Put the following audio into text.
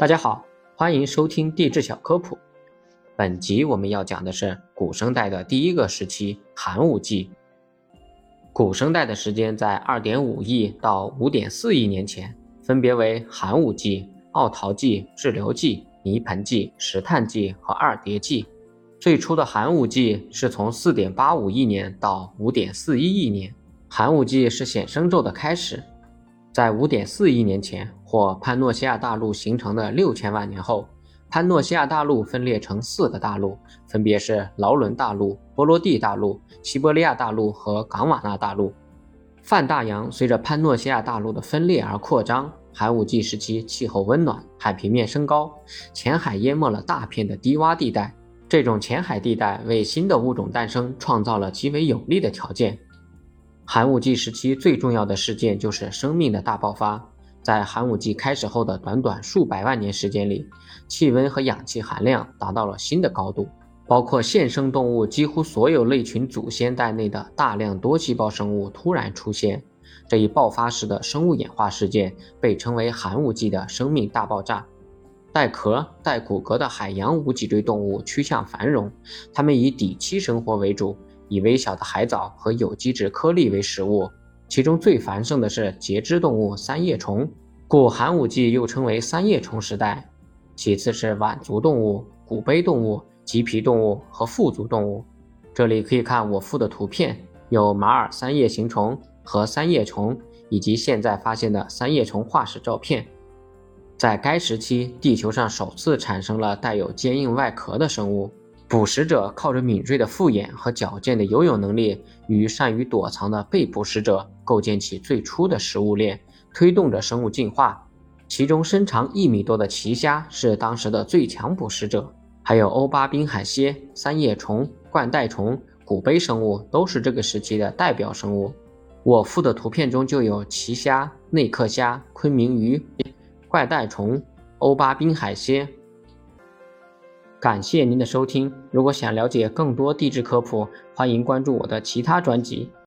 大家好，欢迎收听地质小科普。本集我们要讲的是古生代的第一个时期——寒武纪。古生代的时间在2.5亿到5.4亿年前，分别为寒武纪、奥陶纪、志留纪、泥盆纪、石炭纪和二叠纪。最初的寒武纪是从4.85亿年到5.41亿年。寒武纪是显生宙的开始。在5.4亿年前，或潘诺西亚大陆形成的六千万年后，潘诺西亚大陆分裂成四个大陆，分别是劳伦大陆、波罗的大陆、西伯利亚大陆和冈瓦纳大陆。泛大洋随着潘诺西亚大陆的分裂而扩张。寒武纪时期，气候温暖，海平面升高，浅海淹没了大片的低洼地带。这种浅海地带为新的物种诞生创造了极为有利的条件。寒武纪时期最重要的事件就是生命的大爆发。在寒武纪开始后的短短数百万年时间里，气温和氧气含量达到了新的高度，包括现生动物几乎所有类群祖先在内的大量多细胞生物突然出现。这一爆发式的生物演化事件被称为寒武纪的生命大爆炸。带壳、带骨骼的海洋无脊椎动物趋向繁荣，它们以底栖生活为主。以微小的海藻和有机质颗粒为食物，其中最繁盛的是节肢动物三叶虫，故寒武纪又称为三叶虫时代。其次是腕足动物、骨背动物、棘皮动物和腹足动物。这里可以看我附的图片，有马尔三叶形虫和三叶虫，以及现在发现的三叶虫化石照片。在该时期，地球上首次产生了带有坚硬外壳的生物。捕食者靠着敏锐的复眼和矫健的游泳能力，与善于躲藏的被捕食者构建起最初的食物链，推动着生物进化。其中身长一米多的奇虾是当时的最强捕食者，还有欧巴滨海蝎、三叶虫、冠带虫、古杯生物都是这个时期的代表生物。我附的图片中就有奇虾、内克虾、昆明鱼、怪带虫、欧巴滨海蝎。感谢您的收听，如果想了解更多地质科普，欢迎关注我的其他专辑。